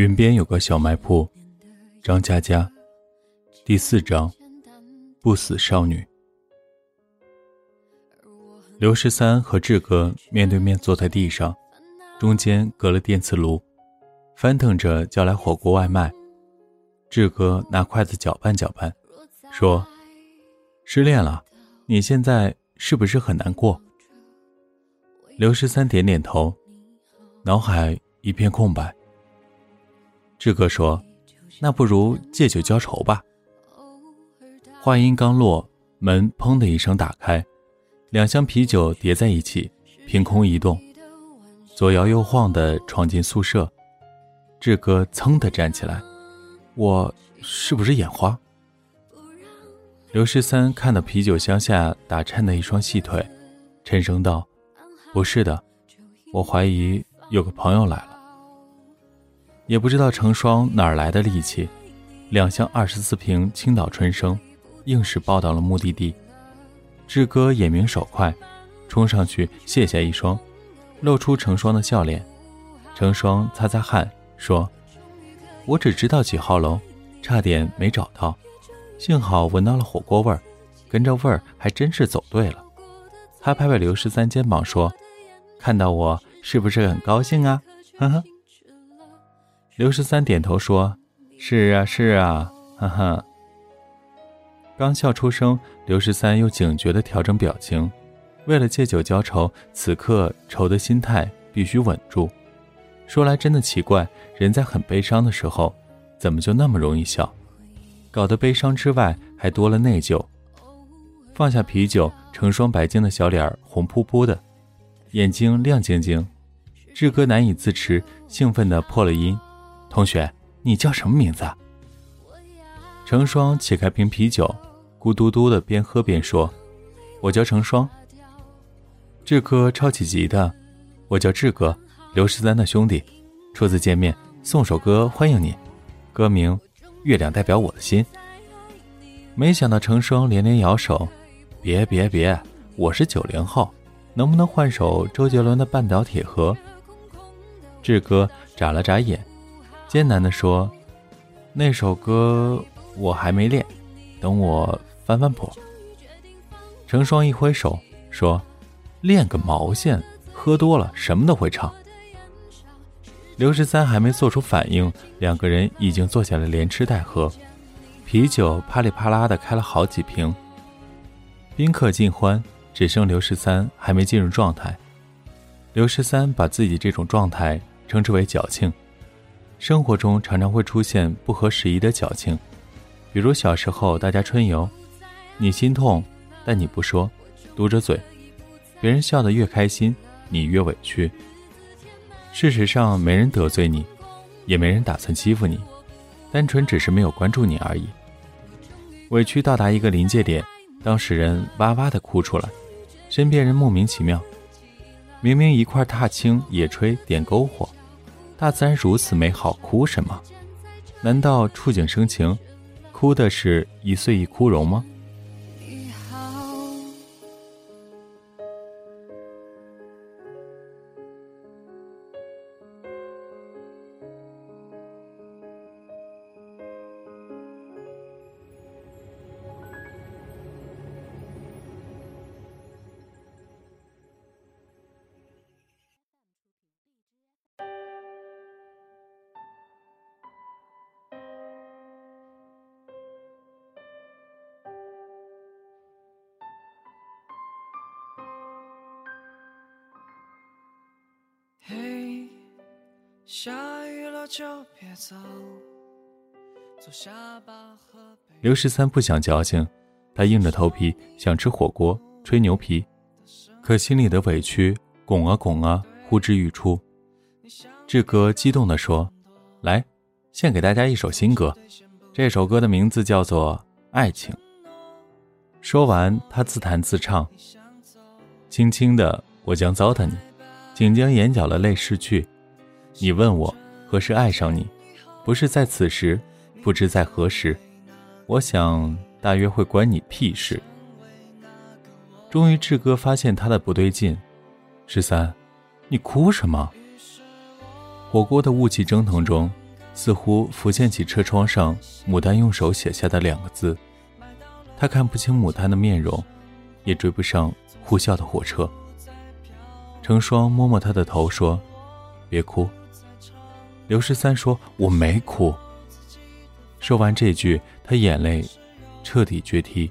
云边有个小卖铺，张嘉佳，第四章，不死少女。刘十三和志哥面对面坐在地上，中间隔了电磁炉，翻腾着叫来火锅外卖。志哥拿筷子搅拌搅拌，说：“失恋了，你现在是不是很难过？”刘十三点点头，脑海一片空白。志哥说：“那不如借酒浇愁吧。”话音刚落，门砰的一声打开，两箱啤酒叠在一起，凭空移动，左摇右晃的闯进宿舍。志哥噌的站起来：“我是不是眼花？”刘十三看到啤酒箱下打颤的一双细腿，沉声道：“不是的，我怀疑有个朋友来了。”也不知道成双哪儿来的力气，两箱二十四瓶青岛春生，硬是抱到了目的地。志哥眼明手快，冲上去卸下一双，露出成双的笑脸。成双擦擦汗说：“我只知道几号楼，差点没找到，幸好闻到了火锅味儿，跟着味儿还真是走对了。”他拍拍刘十三肩膀说：“看到我是不是很高兴啊？”呵呵。刘十三点头说：“是啊，是啊，哈哈。”刚笑出声，刘十三又警觉地调整表情，为了借酒浇愁，此刻愁的心态必须稳住。说来真的奇怪，人在很悲伤的时候，怎么就那么容易笑？搞得悲伤之外还多了内疚。放下啤酒，成双白净的小脸红扑扑的，眼睛亮晶晶。志哥难以自持，兴奋地破了音。同学，你叫什么名字？成双切开瓶啤酒，咕嘟嘟的边喝边说：“我叫成双。”志哥抄起吉他：“我叫志哥，刘十三的兄弟，初次见面，送首歌欢迎你，歌名《月亮代表我的心》。”没想到成双连连摇手：“别别别，我是九零后，能不能换首周杰伦的《半岛铁盒》？”志哥眨了眨眼。艰难地说：“那首歌我还没练，等我翻翻谱。”成双一挥手说：“练个毛线！喝多了什么都会唱。”刘十三还没做出反应，两个人已经坐下来连吃带喝，啤酒啪里啪啦的开了好几瓶。宾客尽欢，只剩刘十三还没进入状态。刘十三把自己这种状态称之为矫情。生活中常常会出现不合时宜的矫情，比如小时候大家春游，你心痛，但你不说，嘟着嘴，别人笑得越开心，你越委屈。事实上，没人得罪你，也没人打算欺负你，单纯只是没有关注你而已。委屈到达一个临界点，当事人哇哇的哭出来，身边人莫名其妙，明明一块踏青、野炊、点篝火。大自然如此美好，哭什么？难道触景生情，哭的是一岁一枯荣吗？刘十三不想矫情，他硬着头皮想吃火锅、吹牛皮，可心里的委屈拱啊拱啊，呼之欲出。志哥激动地说：“来，献给大家一首新歌，这首歌的名字叫做《爱情》。”说完，他自弹自唱：“轻轻的，我将糟蹋你。”请将眼角的泪拭去。你问我何时爱上你，不是在此时，不知在何时。我想大约会关你屁事。终于，志哥发现他的不对劲。十三，你哭什么？火锅的雾气蒸腾中，似乎浮现起车窗上牡丹用手写下的两个字。他看不清牡丹的面容，也追不上呼啸的火车。成双摸摸他的头说：“别哭。”刘十三说：“我没哭。”说完这句，他眼泪彻底决堤。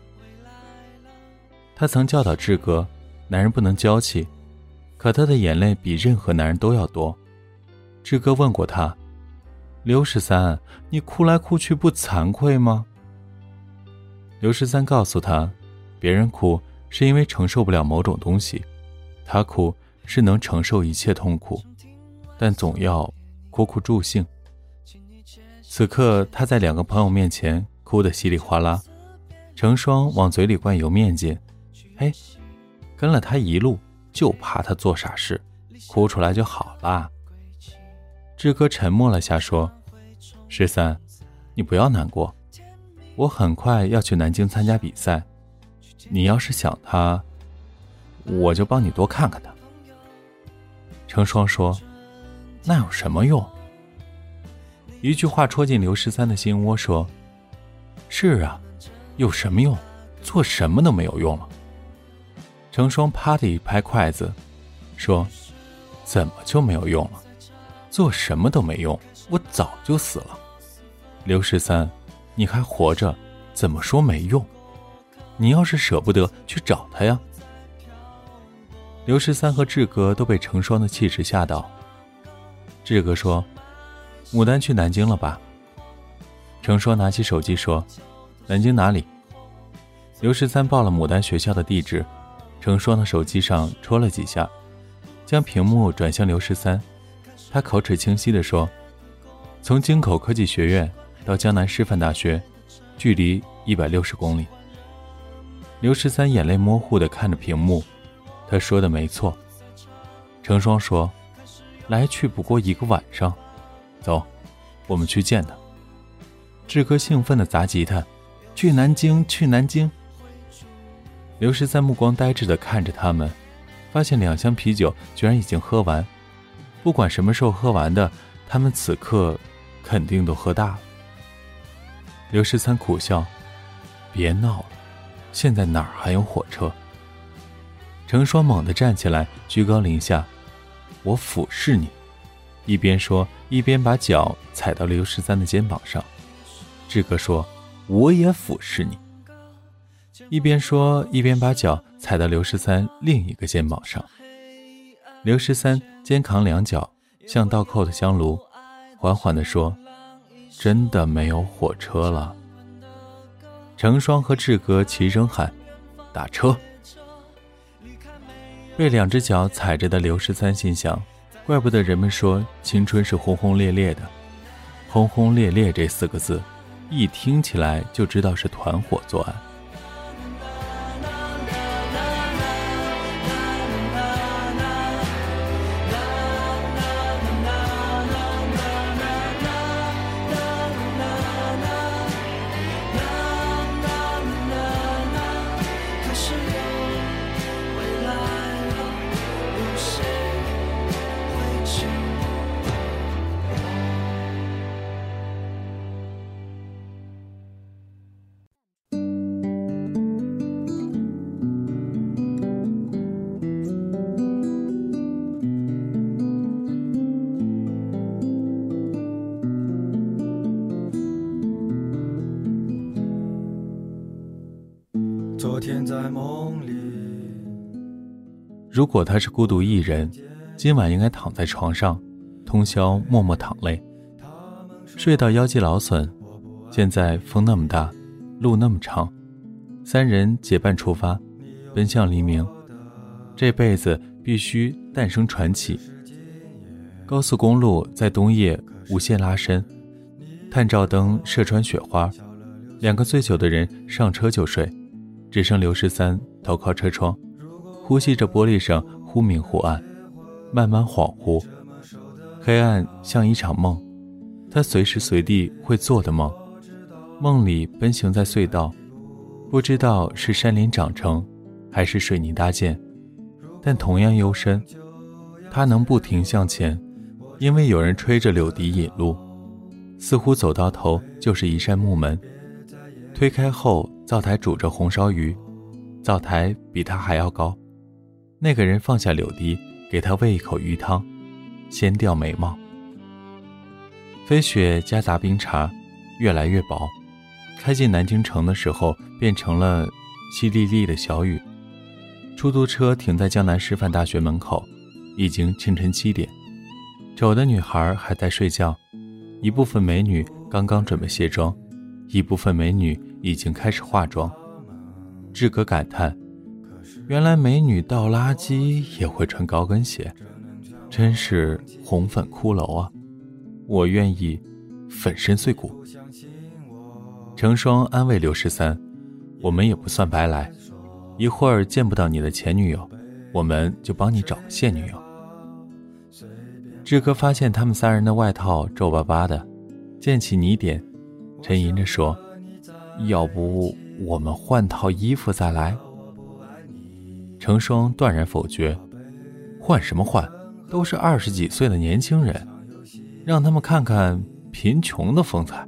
他曾教导志哥，男人不能娇气，可他的眼泪比任何男人都要多。志哥问过他：“刘十三，你哭来哭去不惭愧吗？”刘十三告诉他：“别人哭是因为承受不了某种东西，他哭是能承受一切痛苦，但总要苦苦助兴。”此刻，他在两个朋友面前哭得稀里哗啦。成双往嘴里灌油面筋，嘿，跟了他一路，就怕他做傻事，哭出来就好啦。志哥沉默了下，说：“十三，你不要难过，我很快要去南京参加比赛。你要是想他，我就帮你多看看他。”成双说：“那有什么用？”一句话戳进刘十三的心窝，说：“是啊，有什么用？做什么都没有用了。”成双啪的一拍筷子，说：“怎么就没有用了？做什么都没用，我早就死了。刘十三，你还活着，怎么说没用？你要是舍不得，去找他呀。”刘十三和志哥都被成双的气势吓到。志哥说。牡丹去南京了吧？成双拿起手机说：“南京哪里？”刘十三报了牡丹学校的地址，成双的手机上戳了几下，将屏幕转向刘十三。他口齿清晰地说：“从京口科技学院到江南师范大学，距离一百六十公里。”刘十三眼泪模糊地看着屏幕，他说的没错。成双说：“来去不过一个晚上。”走，我们去见他。志哥兴奋地砸吉他，去南京，去南京。刘十三目光呆滞地看着他们，发现两箱啤酒居然已经喝完。不管什么时候喝完的，他们此刻肯定都喝大了。刘十三苦笑：“别闹了，现在哪儿还有火车？”成双猛地站起来，居高临下：“我俯视你。”一边说，一边把脚踩到刘十三的肩膀上。志哥说：“我也俯视你。”一边说，一边把脚踩到刘十三另一个肩膀上。刘十三肩扛两脚，像倒扣的香炉，缓缓地说：“真的没有火车了。”成双和志哥齐声喊：“打车！”被两只脚踩着的刘十三心想。怪不得人们说青春是轰轰烈烈的，轰轰烈烈这四个字，一听起来就知道是团伙作案。如果他是孤独一人，今晚应该躺在床上，通宵默默淌泪，睡到腰肌劳损。现在风那么大，路那么长，三人结伴出发，奔向黎明。这辈子必须诞生传奇。高速公路在冬夜无限拉伸，探照灯射穿雪花，两个醉酒的人上车就睡。只剩刘十三头靠车窗，呼吸着玻璃上忽明忽暗、慢慢恍惚。黑暗像一场梦，他随时随地会做的梦。梦里奔行在隧道，不知道是山林长成，还是水泥搭建，但同样幽深。他能不停向前，因为有人吹着柳笛引路。似乎走到头就是一扇木门。推开后，灶台煮着红烧鱼，灶台比他还要高。那个人放下柳笛，给他喂一口鱼汤，先掉眉毛。飞雪夹杂冰茶，越来越薄。开进南京城的时候，变成了淅沥沥的小雨。出租车停在江南师范大学门口，已经清晨七点。走的女孩还在睡觉，一部分美女刚刚准备卸妆，一部分美女已经开始化妆。志哥感叹：“原来美女倒垃圾也会穿高跟鞋，真是红粉骷髅啊！我愿意粉身碎骨。”成双安慰刘十三：“我们也不算白来，一会儿见不到你的前女友，我们就帮你找个现女友。”志哥发现他们三人的外套皱巴巴的，溅起泥点，沉吟着说：“要不我们换套衣服再来？”成双断然否决：“换什么换？都是二十几岁的年轻人，让他们看看贫穷的风采。”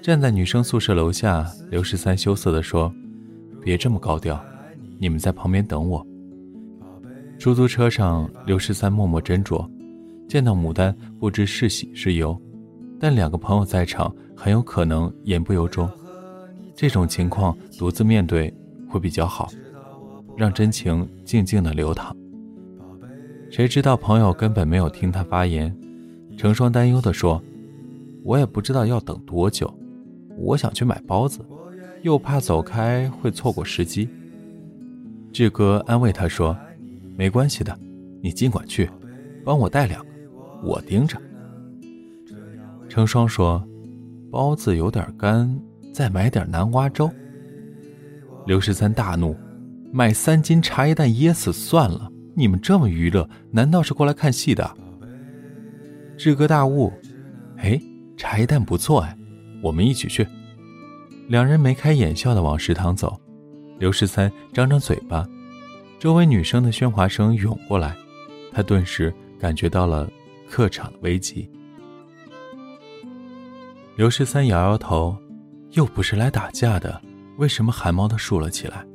站在女生宿舍楼下，刘十三羞涩地说：“别这么高调，你们在旁边等我。”出租车上，刘十三默默斟酌，见到牡丹不知是喜是忧，但两个朋友在场，很有可能言不由衷。这种情况独自面对会比较好，让真情静静的流淌。谁知道朋友根本没有听他发言，成双担忧地说：“我也不知道要等多久。”我想去买包子，又怕走开会错过时机。志哥安慰他说：“没关系的，你尽管去，帮我带两个，我盯着。”成双说：“包子有点干，再买点南瓜粥。”刘十三大怒：“买三斤茶叶蛋噎死算了，你们这么娱乐，难道是过来看戏的？”志哥大悟：“哎，茶叶蛋不错哎。”我们一起去。两人眉开眼笑的往食堂走。刘十三张张嘴巴，周围女生的喧哗声涌过来，他顿时感觉到了客场的危机。刘十三摇摇头，又不是来打架的，为什么汗毛都竖了起来？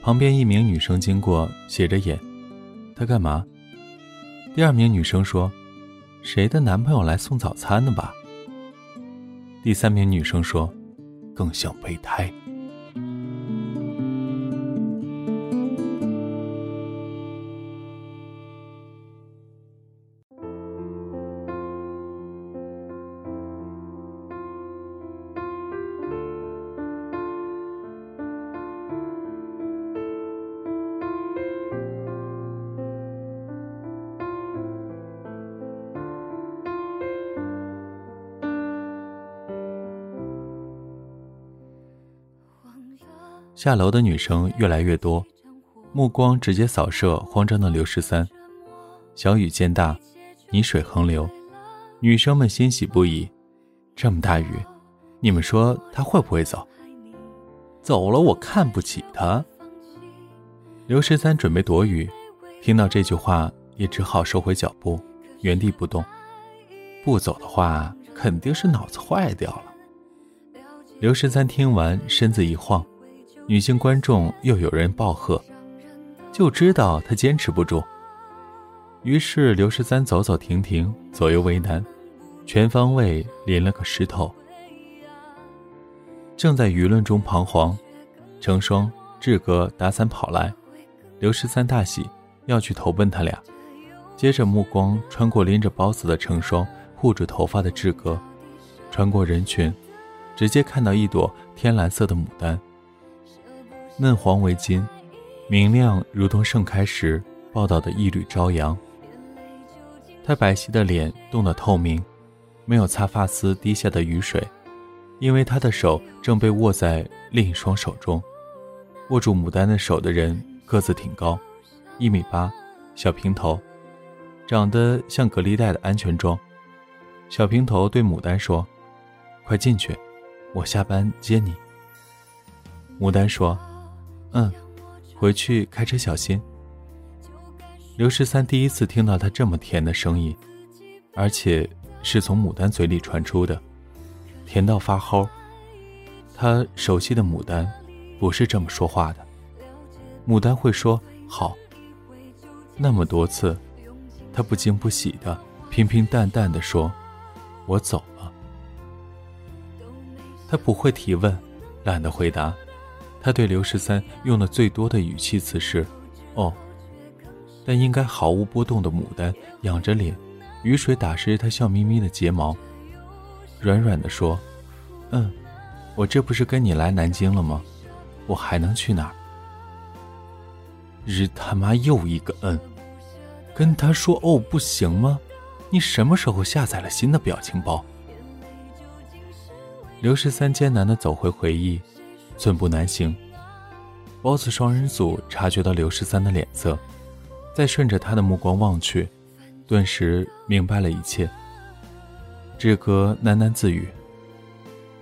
旁边一名女生经过，斜着眼，他干嘛？第二名女生说：“谁的男朋友来送早餐的吧？”第三名女生说：“更像备胎。”下楼的女生越来越多，目光直接扫射慌张的刘十三。小雨渐大，泥水横流，女生们欣喜不已。这么大雨，你们说他会不会走？走了，我看不起他。刘十三准备躲雨，听到这句话，也只好收回脚步，原地不动。不走的话，肯定是脑子坏掉了。刘十三听完，身子一晃。女性观众又有人暴喝，就知道他坚持不住。于是刘十三走走停停，左右为难，全方位淋了个湿透。正在舆论中彷徨，成双、志哥打伞跑来，刘十三大喜，要去投奔他俩。接着目光穿过拎着包子的成双，护住头发的志哥，穿过人群，直接看到一朵天蓝色的牡丹。嫩黄为金，明亮如同盛开时报道的一缕朝阳。她白皙的脸冻得透明，没有擦发丝滴下的雨水，因为她的手正被握在另一双手中。握住牡丹的手的人个子挺高，一米八，小平头，长得像隔离带的安全装。小平头对牡丹说：“快进去，我下班接你。”牡丹说。嗯，回去开车小心。刘十三第一次听到他这么甜的声音，而且是从牡丹嘴里传出的，甜到发齁。他熟悉的牡丹，不是这么说话的。牡丹会说“好”，那么多次，他不惊不喜的，平平淡淡的说：“我走了。”他不会提问，懒得回答。他对刘十三用的最多的语气词是：“哦。”但应该毫无波动的牡丹仰着脸，雨水打湿他笑眯眯的睫毛，软软的说：“嗯，我这不是跟你来南京了吗？我还能去哪儿？”日他妈又一个嗯，跟他说哦不行吗？你什么时候下载了新的表情包？刘十三艰难的走回回忆，寸步难行。包子双人组察觉到刘十三的脸色。再顺着他的目光望去，顿时明白了一切。志哥喃喃自语：“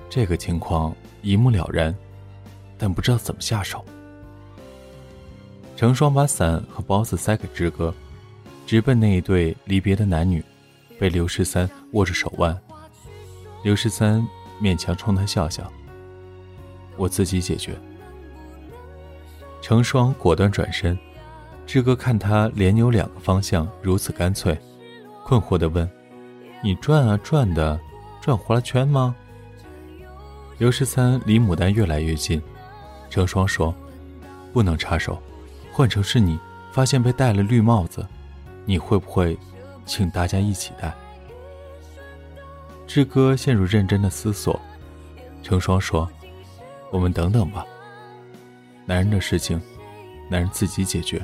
这个情况一目了然，但不知道怎么下手。”成双把伞和包子塞给志哥，直奔那一对离别的男女，被刘十三握着手腕。刘十三勉强冲他笑笑：“我自己解决。”成双果断转身。志哥看他连扭两个方向，如此干脆，困惑地问：“你转啊转的，转活了圈吗？”刘十三离牡丹越来越近，成双说：“不能插手，换成是你，发现被戴了绿帽子，你会不会请大家一起戴？”志哥陷入认真的思索，成双说：“我们等等吧，男人的事情，男人自己解决。”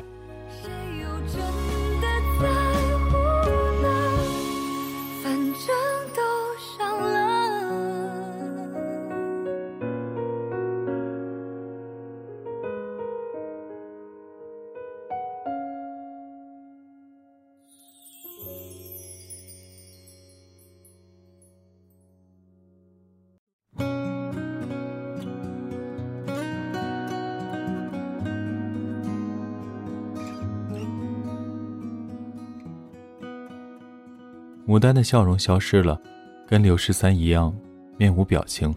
牡丹的笑容消失了，跟刘十三一样，面无表情。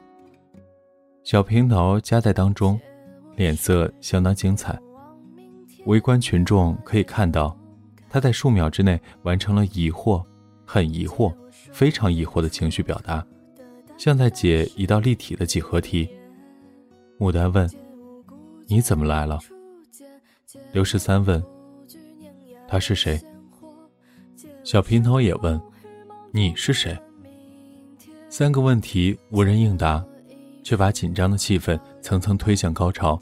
小平头夹在当中，脸色相当精彩。围观群众可以看到，他在数秒之内完成了疑惑、很疑惑、非常疑惑的情绪表达，像在解一道立体的几何题。牡丹问：“你怎么来了？”刘十三问：“他是谁？”小平头也问。你是谁？三个问题无人应答，却把紧张的气氛层层推向高潮。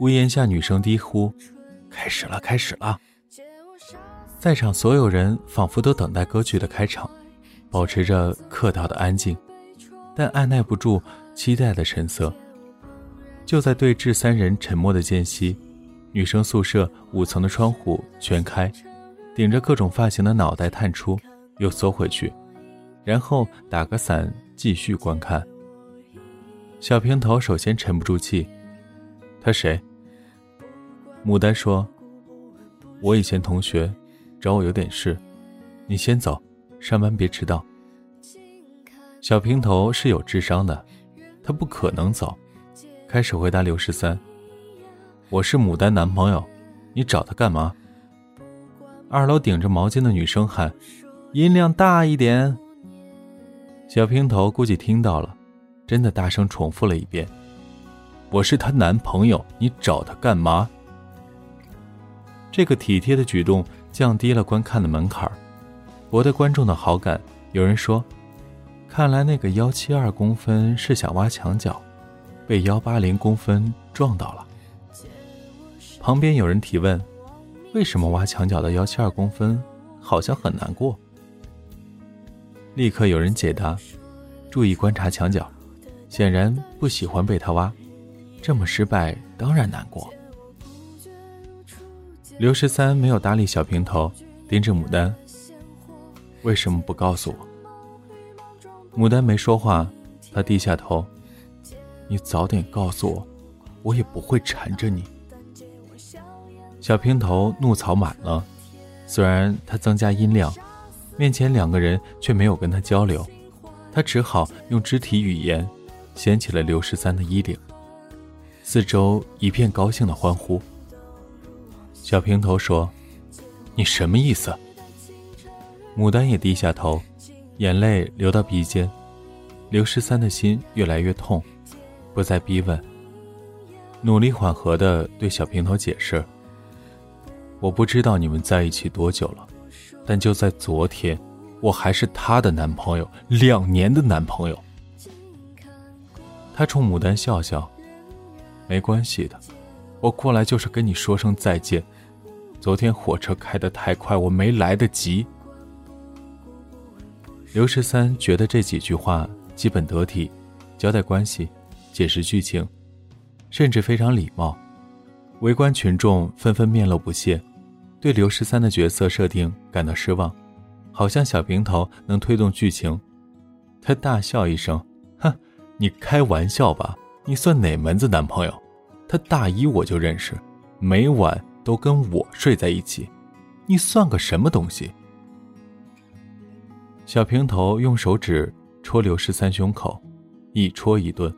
屋檐下，女生低呼：“开始了，开始了！”在场所有人仿佛都等待歌剧的开场，保持着客套的安静，但按耐不住期待的神色。就在对峙三人沉默的间隙，女生宿舍五层的窗户全开，顶着各种发型的脑袋探出。又缩回去，然后打个伞继续观看。小平头首先沉不住气：“他谁？”牡丹说：“我以前同学，找我有点事，你先走，上班别迟到。”小平头是有智商的，他不可能走，开始回答刘十三：“我是牡丹男朋友，你找他干嘛？”二楼顶着毛巾的女生喊。音量大一点。小平头估计听到了，真的大声重复了一遍：“我是她男朋友，你找她干嘛？”这个体贴的举动降低了观看的门槛，博得观众的好感。有人说：“看来那个幺七二公分是想挖墙脚，被幺八零公分撞到了。”旁边有人提问：“为什么挖墙脚的幺七二公分好像很难过？”立刻有人解答：“注意观察墙角，显然不喜欢被他挖，这么失败当然难过。”刘十三没有搭理小平头，盯着牡丹：“为什么不告诉我？”牡丹没说话，他低下头：“你早点告诉我，我也不会缠着你。”小平头怒槽满了，虽然他增加音量。面前两个人却没有跟他交流，他只好用肢体语言掀起了刘十三的衣领。四周一片高兴的欢呼。小平头说：“你什么意思？”牡丹也低下头，眼泪流到鼻尖。刘十三的心越来越痛，不再逼问，努力缓和的对小平头解释：“我不知道你们在一起多久了，但就在昨天，我还是她的男朋友，两年的男朋友。”他冲牡丹笑笑。没关系的，我过来就是跟你说声再见。昨天火车开得太快，我没来得及。刘十三觉得这几句话基本得体，交代关系，解释剧情，甚至非常礼貌。围观群众纷纷面露不屑，对刘十三的角色设定感到失望，好像小平头能推动剧情。他大笑一声：“哼，你开玩笑吧。”你算哪门子男朋友？他大一我就认识，每晚都跟我睡在一起。你算个什么东西？小平头用手指戳刘十三胸口，一戳一顿。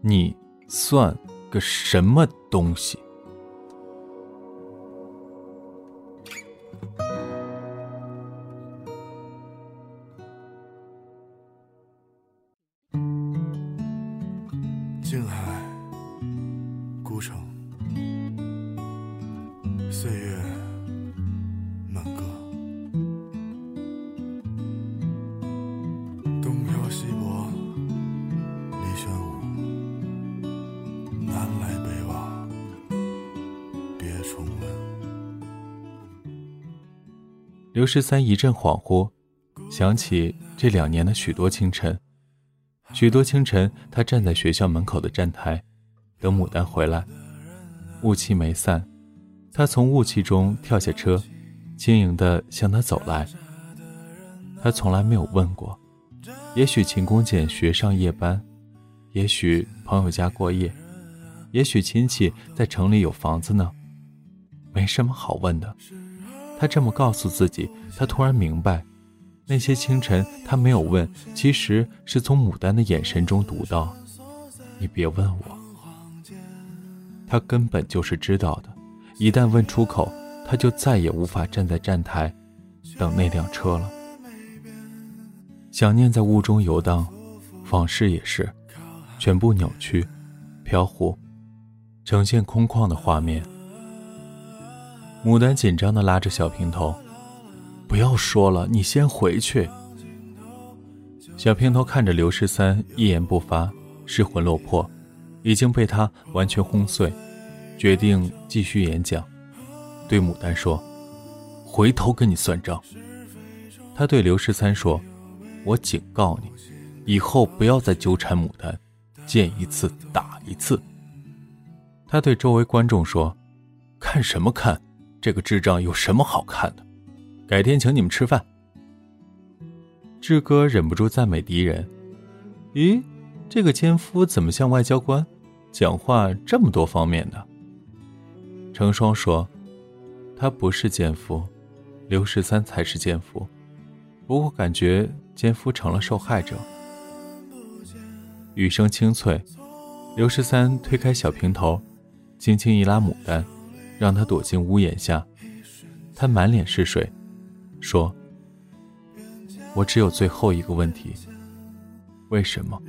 你算个什么东西？刘十三一阵恍惚，想起这两年的许多清晨。许多清晨，他站在学校门口的站台，等牡丹回来。雾气没散，他从雾气中跳下车，轻盈地向他走来。他从来没有问过，也许勤工俭学上夜班，也许朋友家过夜，也许亲戚在城里有房子呢，没什么好问的。他这么告诉自己，他突然明白。那些清晨，他没有问，其实是从牡丹的眼神中读到。你别问我，他根本就是知道的。一旦问出口，他就再也无法站在站台等那辆车了。想念在雾中游荡，往事也是，全部扭曲、飘忽，呈现空旷的画面。牡丹紧张地拉着小平头。不要说了，你先回去。小平头看着刘十三一言不发，失魂落魄，已经被他完全轰碎，决定继续演讲，对牡丹说：“回头跟你算账。”他对刘十三说：“我警告你，以后不要再纠缠牡丹，见一次打一次。”他对周围观众说：“看什么看？这个智障有什么好看的？”改天请你们吃饭。志哥忍不住赞美敌人：“咦，这个奸夫怎么像外交官，讲话这么多方面的？”成双说：“他不是奸夫，刘十三才是奸夫。不过感觉奸夫成了受害者。”雨声清脆，刘十三推开小平头，轻轻一拉牡丹，让他躲进屋檐下。他满脸是水。说：“我只有最后一个问题，为什么？”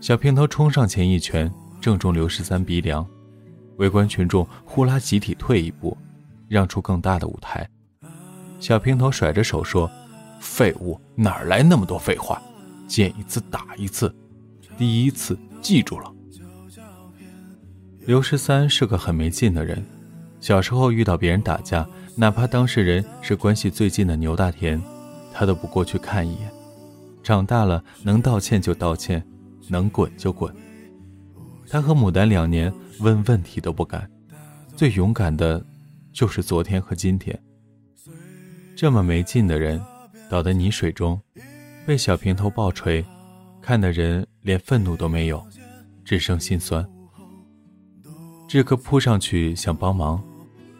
小平头冲上前一拳，正中刘十三鼻梁。围观群众呼啦集体退一步，让出更大的舞台。小平头甩着手说：“废物，哪来那么多废话？见一次打一次，第一次记住了。”刘十三是个很没劲的人，小时候遇到别人打架。哪怕当事人是关系最近的牛大田，他都不过去看一眼。长大了，能道歉就道歉，能滚就滚。他和牡丹两年问问题都不敢，最勇敢的，就是昨天和今天。这么没劲的人，倒在泥水中，被小平头暴锤，看的人连愤怒都没有，只剩心酸。志哥扑上去想帮忙，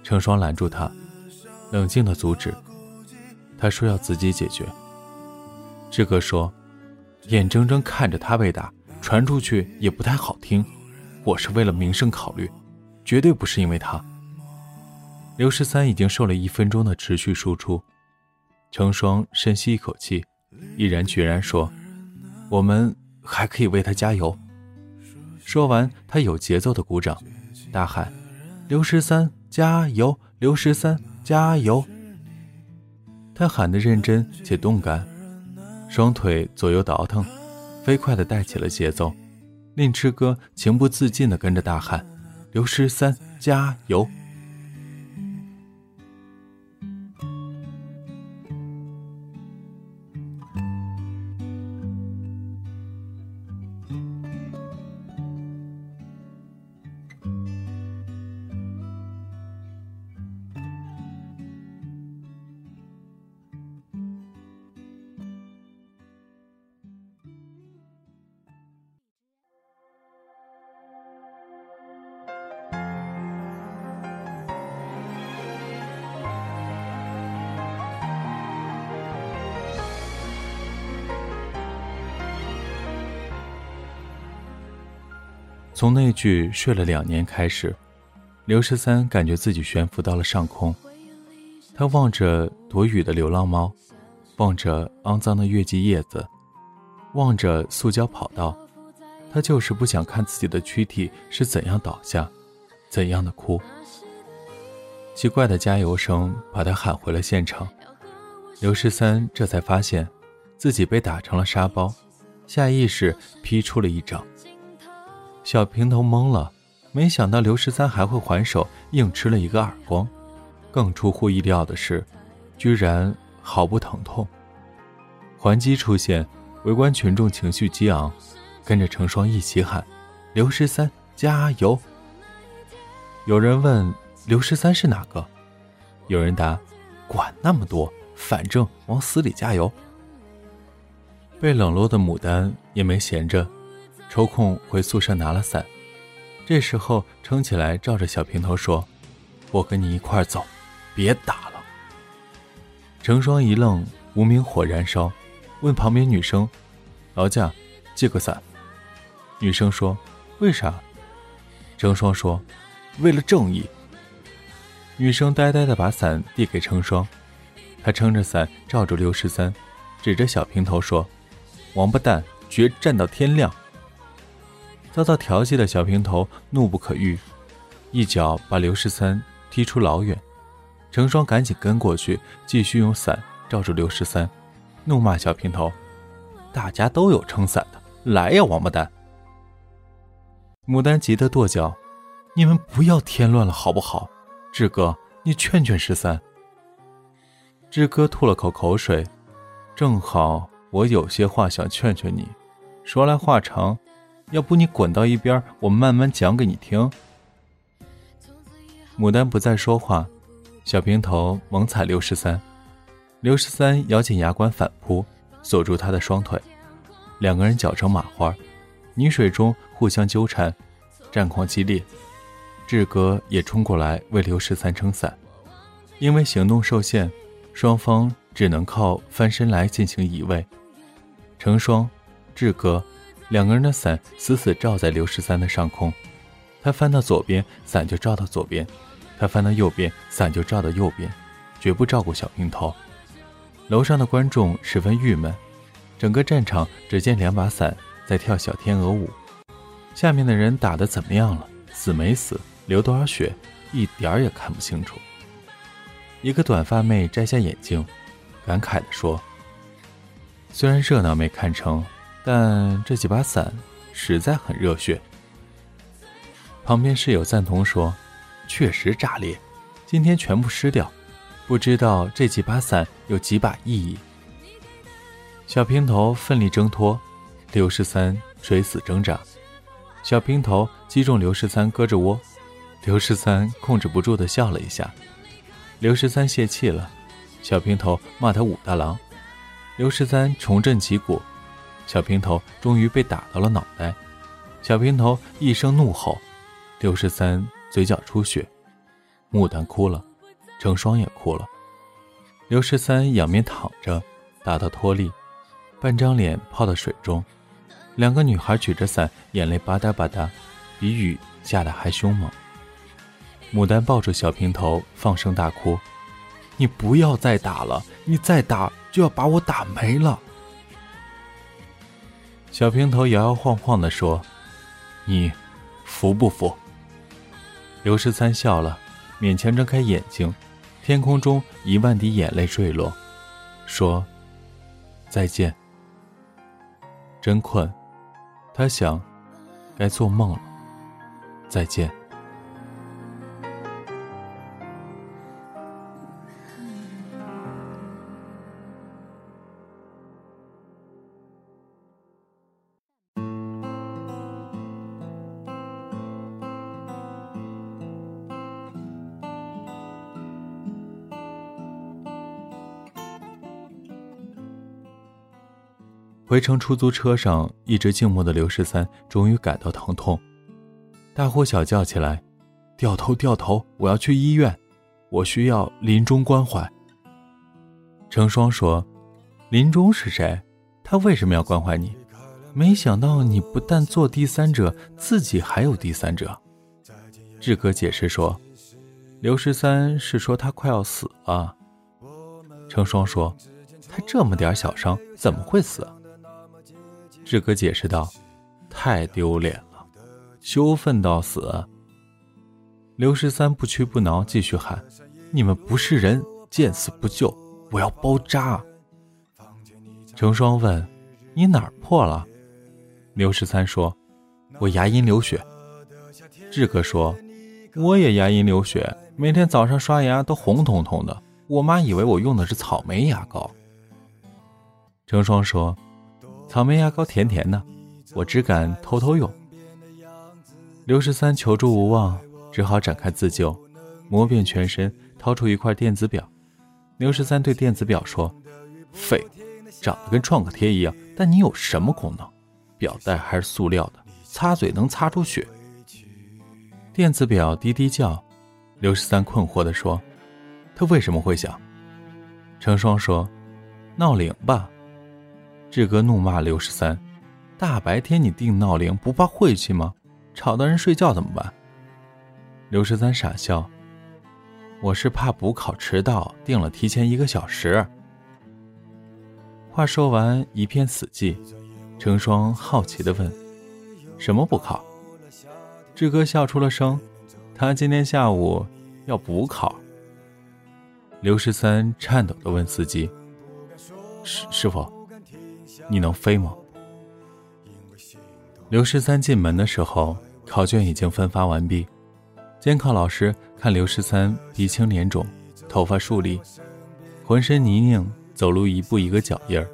成双拦住他。冷静的阻止，他说要自己解决。志哥说，眼睁睁看着他被打，传出去也不太好听。我是为了名声考虑，绝对不是因为他。刘十三已经受了一分钟的持续输出，成双深吸一口气，毅然决然说：“我们还可以为他加油。”说完，他有节奏的鼓掌，大喊：“刘十三加油！刘十三加油！”他喊得认真且动感，双腿左右倒腾，飞快地带起了节奏，令痴哥情不自禁地跟着大喊：“刘十三加油！”从那句睡了两年开始，刘十三感觉自己悬浮到了上空。他望着躲雨的流浪猫，望着肮脏的月季叶子，望着塑胶跑道，他就是不想看自己的躯体是怎样倒下，怎样的哭。奇怪的加油声把他喊回了现场。刘十三这才发现，自己被打成了沙包，下意识劈出了一掌。小平头懵了，没想到刘十三还会还手，硬吃了一个耳光。更出乎意料的是，居然毫不疼痛。还击出现，围观群众情绪激昂，跟着成双一起喊：“刘十三加油！”有人问刘十三是哪个，有人答：“管那么多，反正往死里加油。”被冷落的牡丹也没闲着。抽空回宿舍拿了伞，这时候撑起来，照着小平头说：“我跟你一块走，别打了。”成双一愣，无名火燃烧，问旁边女生：“劳驾，借个伞。”女生说：“为啥？”成双说：“为了正义。”女生呆呆的把伞递给成双，他撑着伞照住刘十三，指着小平头说：“王八蛋，决战到天亮！”遭到调戏的小平头怒不可遏，一脚把刘十三踢出老远。成双赶紧跟过去，继续用伞罩住刘十三，怒骂小平头：“大家都有撑伞的，来呀，王八蛋！”牡丹急得跺脚：“你们不要添乱了，好不好？志哥，你劝劝十三。”志哥吐了口口水：“正好我有些话想劝劝你，说来话长。”要不你滚到一边，我慢慢讲给你听。牡丹不再说话，小平头猛踩刘十三，刘十三咬紧牙关反扑，锁住他的双腿，两个人搅成麻花，泥水中互相纠缠，战况激烈。志哥也冲过来为刘十三撑伞，因为行动受限，双方只能靠翻身来进行移位。成双，志哥。两个人的伞死死罩在刘十三的上空，他翻到左边，伞就罩到左边；他翻到右边，伞就罩到右边，绝不照顾小平头。楼上的观众十分郁闷，整个战场只见两把伞在跳小天鹅舞，下面的人打得怎么样了？死没死？流多少血？一点儿也看不清楚。一个短发妹摘下眼镜，感慨地说：“虽然热闹没看成。”但这几把伞实在很热血。旁边室友赞同说：“确实炸裂，今天全部湿掉，不知道这几把伞有几把意义。”小平头奋力挣脱，刘十三垂死挣扎，小平头击中刘十三胳肢窝，刘十三控制不住的笑了一下。刘十三泄气了，小平头骂他武大郎，刘十三重振旗鼓。小平头终于被打到了脑袋，小平头一声怒吼，刘十三嘴角出血，牡丹哭了，成双也哭了。刘十三仰面躺着，打到脱力，半张脸泡到水中。两个女孩举着伞，眼泪吧嗒吧嗒，比雨下的还凶猛。牡丹抱住小平头，放声大哭：“你不要再打了，你再打就要把我打没了。”小平头摇摇晃晃地说：“你服不服？”刘十三笑了，勉强睁开眼睛，天空中一万滴眼泪坠落，说：“再见。”真困。他想，该做梦了。再见。回程出租车上，一直静默的刘十三终于感到疼痛，大呼小叫起来：“掉头，掉头！我要去医院，我需要临终关怀。”成双说：“临终是谁？他为什么要关怀你？没想到你不但做第三者，自己还有第三者。”志哥解释说：“刘十三是说他快要死了。”成双说：“他这么点小伤，怎么会死？”志哥解释道：“太丢脸了，羞愤到死。”刘十三不屈不挠，继续喊：“你们不是人，见死不救！我要包扎！”成双问：“你哪儿破了？”刘十三说：“我牙龈流血。”志哥说：“我也牙龈流血，每天早上刷牙都红彤彤的，我妈以为我用的是草莓牙膏。”成双说。草莓牙膏甜甜的，我只敢偷偷用。刘十三求助无望，只好展开自救，摸遍全身，掏出一块电子表。刘十三对电子表说：“废物，长得跟创可贴一样，但你有什么功能？表带还是塑料的，擦嘴能擦出血。”电子表滴滴叫。刘十三困惑地说：“他为什么会响？”成双说：“闹铃吧。”志哥怒骂刘十三：“大白天你定闹铃，不怕晦气吗？吵到人睡觉怎么办？”刘十三傻笑：“我是怕补考迟到，定了提前一个小时。”话说完，一片死寂。成双好奇的问：“什么补考？”志哥笑出了声：“他今天下午要补考。”刘十三颤抖的问司机：“师师傅？”你能飞吗？刘十三进门的时候，考卷已经分发完毕。监考老师看刘十三鼻青脸肿，头发竖立，浑身泥泞，走路一步一个脚印儿，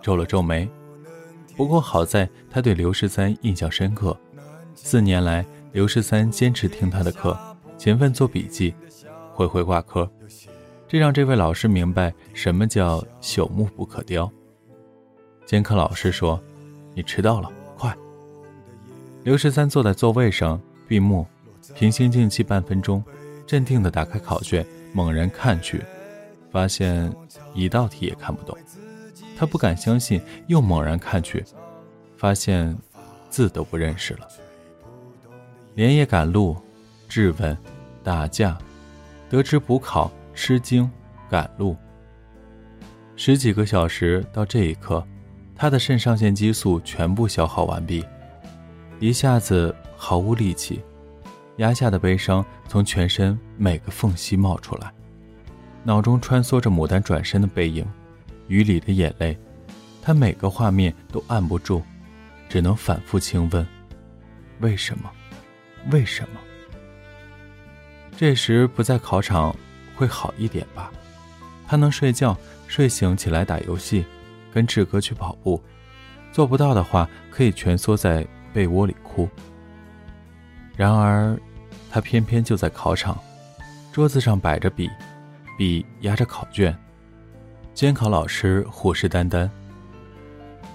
皱了皱眉。不过好在他对刘十三印象深刻，四年来刘十三坚持听他的课，勤奋做笔记，回回挂科，这让这位老师明白什么叫朽木不可雕。监课老师说：“你迟到了，快！”刘十三坐在座位上，闭目，平心静气半分钟，镇定地打开考卷，猛然看去，发现一道题也看不懂。他不敢相信，又猛然看去，发现字都不认识了。连夜赶路，质问，打架，得知补考，吃惊，赶路。十几个小时到这一刻。他的肾上腺激素全部消耗完毕，一下子毫无力气，压下的悲伤从全身每个缝隙冒出来，脑中穿梭着牡丹转身的背影，雨里的眼泪，他每个画面都按不住，只能反复轻问：为什么？为什么？这时不在考场会好一点吧？他能睡觉，睡醒起来打游戏。跟志哥去跑步，做不到的话，可以蜷缩在被窝里哭。然而，他偏偏就在考场，桌子上摆着笔，笔压着考卷，监考老师虎视眈眈。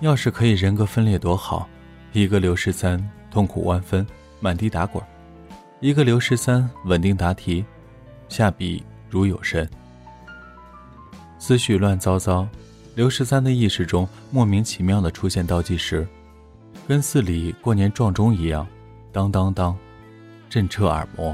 要是可以人格分裂多好，一个刘十三痛苦万分，满地打滚；一个刘十三稳定答题，下笔如有神。思绪乱糟糟，刘十三的意识中莫名其妙的出现倒计时，跟寺里过年撞钟一样，当当当，震彻耳膜。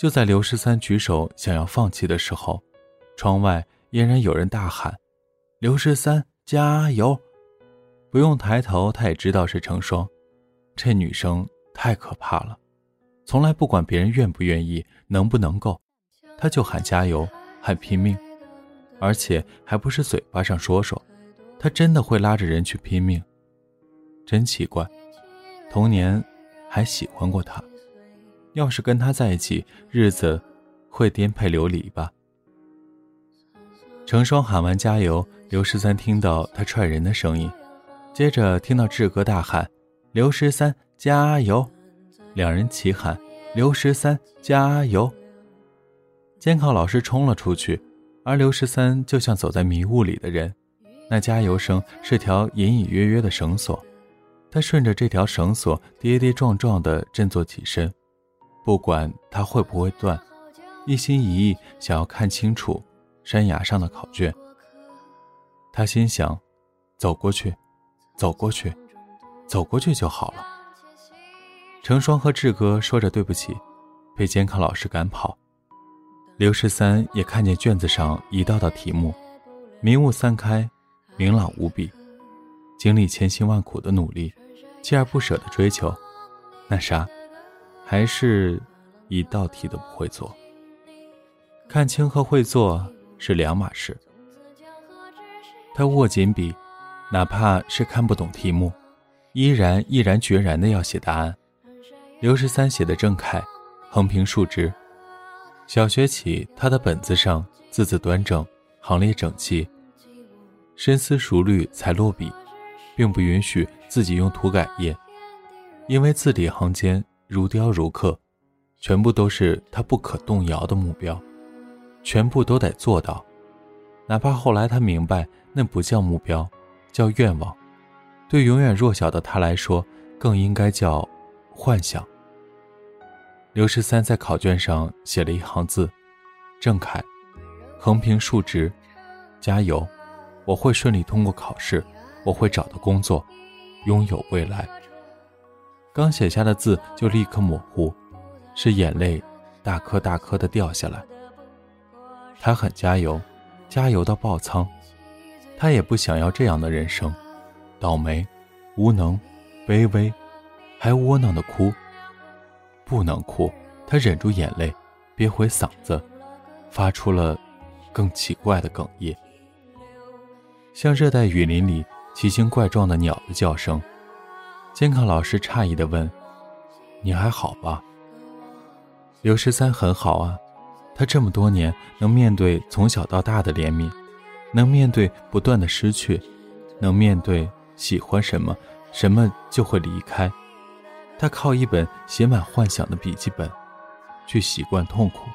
就在刘十三举手想要放弃的时候，窗外俨然有人大喊：“刘十三，加油！”不用抬头，他也知道是成双。这女生太可怕了，从来不管别人愿不愿意，能不能够，她就喊加油，喊拼命，而且还不是嘴巴上说说，她真的会拉着人去拼命。真奇怪，童年还喜欢过她。要是跟他在一起，日子会颠沛流离吧？成双喊完加油，刘十三听到他踹人的声音，接着听到志哥大喊：“刘十三加油！”两人齐喊：“刘十三加油！”监考老师冲了出去，而刘十三就像走在迷雾里的人，那加油声是条隐隐约约的绳索，他顺着这条绳索跌跌撞撞地振作起身。不管它会不会断，一心一意想要看清楚山崖上的考卷。他心想：走过去，走过去，走过去就好了。成双和志哥说着对不起，被监考老师赶跑。刘十三也看见卷子上一道道题目，迷雾散开，明朗无比。经历千辛万苦的努力，锲而不舍的追求，那啥。还是一道题都不会做。看清和会做是两码事。他握紧笔，哪怕是看不懂题目，依然毅然决然的要写答案。刘十三写的正楷，横平竖直。小学起，他的本子上字字端正，行列整齐，深思熟虑才落笔，并不允许自己用涂改液，因为字里行间。如雕如刻，全部都是他不可动摇的目标，全部都得做到。哪怕后来他明白，那不叫目标，叫愿望。对永远弱小的他来说，更应该叫幻想。刘十三在考卷上写了一行字：郑恺，横平竖直，加油！我会顺利通过考试，我会找到工作，拥有未来。刚写下的字就立刻模糊，是眼泪大颗大颗的掉下来。他很加油，加油到爆仓。他也不想要这样的人生，倒霉、无能、卑微，还窝囊的哭。不能哭，他忍住眼泪，憋回嗓子，发出了更奇怪的哽咽，像热带雨林里奇形怪状的鸟的叫声。监考老师诧异地问：“你还好吧？”刘十三很好啊，他这么多年能面对从小到大的怜悯，能面对不断的失去，能面对喜欢什么，什么就会离开。他靠一本写满幻想的笔记本，去习惯痛苦。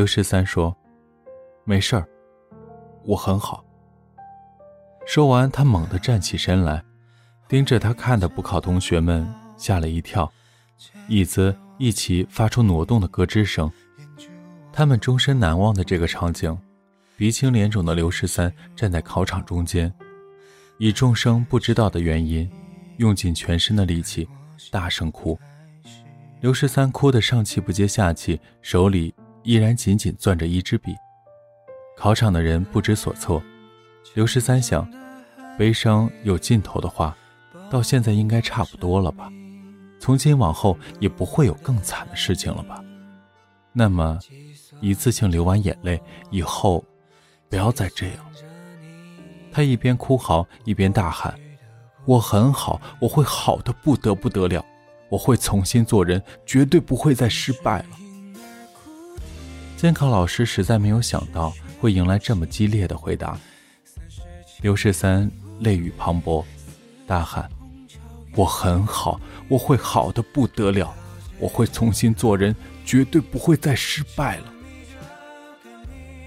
刘十三说：“没事儿，我很好。说完，他猛地站起身来，盯着他看的补考同学们吓了一跳，椅子一起发出挪动的咯吱声。他们终身难忘的这个场景：鼻青脸肿的刘十三站在考场中间，以众生不知道的原因，用尽全身的力气大声哭。刘十三哭得上气不接下气，手里依然紧紧攥着一支笔。考场的人不知所措。刘十三想，悲伤有尽头的话，到现在应该差不多了吧？从今往后也不会有更惨的事情了吧？那么，一次性流完眼泪以后，不要再这样。他一边哭嚎一边大喊：“我很好，我会好的不得不得了，我会重新做人，绝对不会再失败了。”监考老师实在没有想到会迎来这么激烈的回答。刘十三泪雨磅礴，大喊：“我很好，我会好的不得了，我会重新做人，绝对不会再失败了。”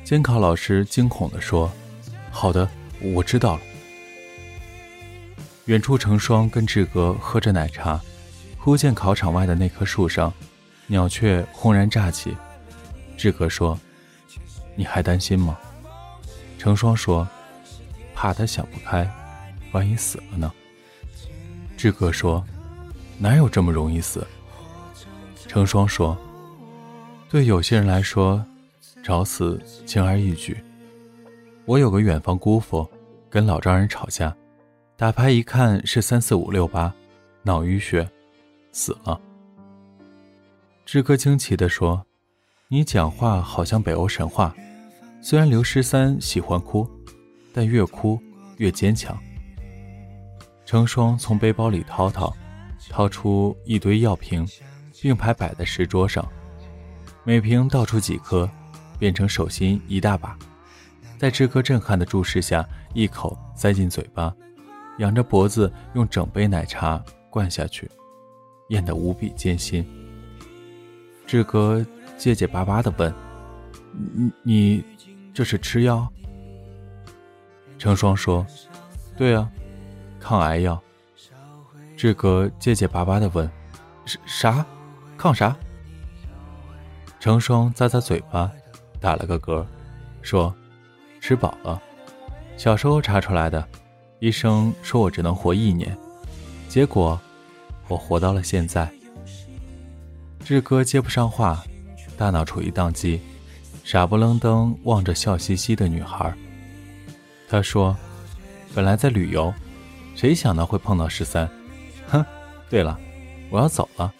监考老师惊恐地说：“好的，我知道了。”远处，成双跟志哥喝着奶茶，忽见考场外的那棵树上，鸟雀轰然炸起。志哥说：“你还担心吗？”成双说。怕他想不开，万一死了呢？志哥说：“哪有这么容易死？”成双说：“对有些人来说，找死轻而易举。我有个远房姑父，跟老丈人吵架，打牌一看是三四五六八，脑淤血，死了。”志哥惊奇地说：“你讲话好像北欧神话。虽然刘十三喜欢哭。”但越哭越坚强。成双从背包里掏掏，掏出一堆药瓶，并排摆在石桌上，每瓶倒出几颗，变成手心一大把，在志哥震撼的注视下，一口塞进嘴巴，仰着脖子用整杯奶茶灌下去，咽得无比艰辛。志哥结结巴巴地问：“你你这是吃药？”成双说：“对啊，抗癌药。”志哥结结巴巴地问：“啥？抗啥？”成双咂咂嘴巴，打了个嗝，说：“吃饱了。小时候查出来的，医生说我只能活一年，结果我活到了现在。”志哥接不上话，大脑处于宕机，傻不愣登望着笑嘻嘻的女孩。他说：“本来在旅游，谁想到会碰到十三？哼！对了，我要走了，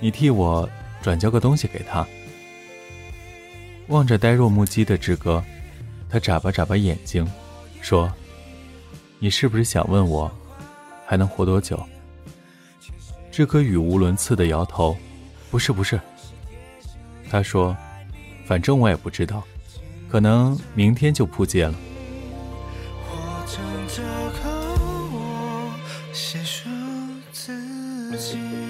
你替我转交个东西给他。”望着呆若木鸡的志哥，他眨巴眨巴眼睛，说：“你是不是想问我还能活多久？”志哥语无伦次的摇头：“不是，不是。”他说：“反正我也不知道，可能明天就扑街了。”一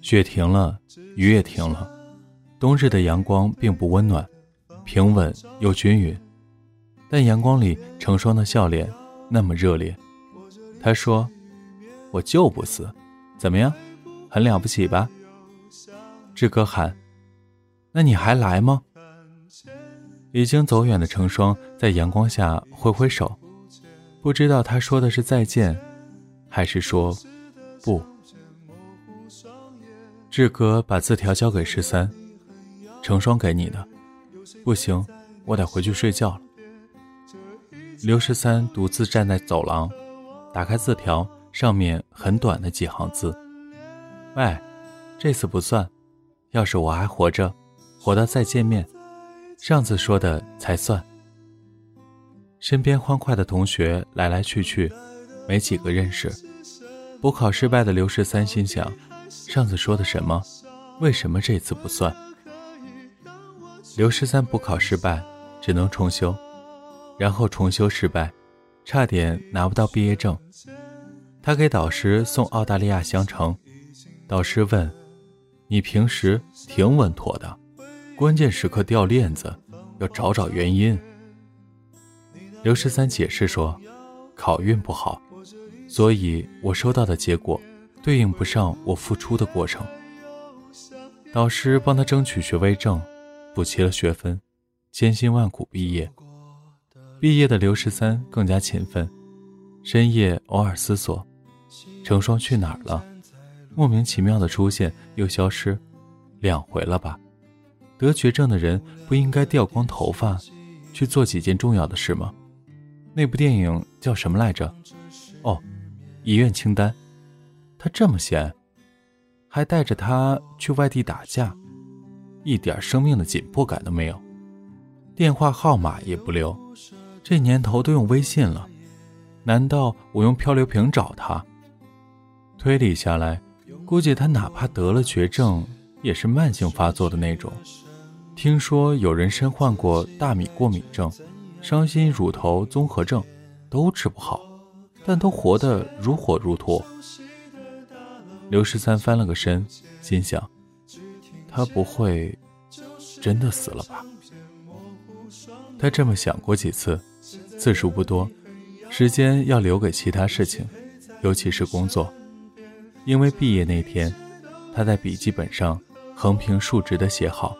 雪停了，雨也停了，冬日的阳光并不温暖，平稳又均匀，但阳光里成双的笑脸那么热烈。他说：“我就不死，怎么样？很了不起吧？”志哥喊：“那你还来吗？”已经走远的成双在阳光下挥挥手。不知道他说的是再见，还是说不。志哥把字条交给十三，成双给你的，不行，我得回去睡觉了。刘十三独自站在走廊，打开字条，上面很短的几行字：“喂，这次不算，要是我还活着，活到再见面，上次说的才算。”身边欢快的同学来来去去，没几个认识。补考失败的刘十三心想：上次说的什么？为什么这次不算？刘十三补考失败，只能重修，然后重修失败，差点拿不到毕业证。他给导师送澳大利亚香橙，导师问：“你平时挺稳妥的，关键时刻掉链子，要找找原因。”刘十三解释说：“考运不好。”所以我收到的结果，对应不上我付出的过程。导师帮他争取学位证，补齐了学分，千辛万苦毕业。毕业的刘十三更加勤奋，深夜偶尔思索：成双去哪儿了？莫名其妙的出现又消失，两回了吧？得绝症的人不应该掉光头发，去做几件重要的事吗？那部电影叫什么来着？哦。遗愿清单，他这么闲，还带着他去外地打架，一点生命的紧迫感都没有，电话号码也不留，这年头都用微信了，难道我用漂流瓶找他？推理下来，估计他哪怕得了绝症，也是慢性发作的那种。听说有人身患过大米过敏症、伤心乳头综合症，都治不好。但都活得如火如荼。刘十三翻了个身，心想：他不会真的死了吧？他这么想过几次，次数不多，时间要留给其他事情，尤其是工作。因为毕业那天，他在笔记本上横平竖直的写好：“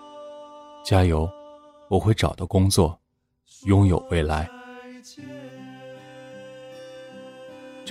加油，我会找到工作，拥有未来。”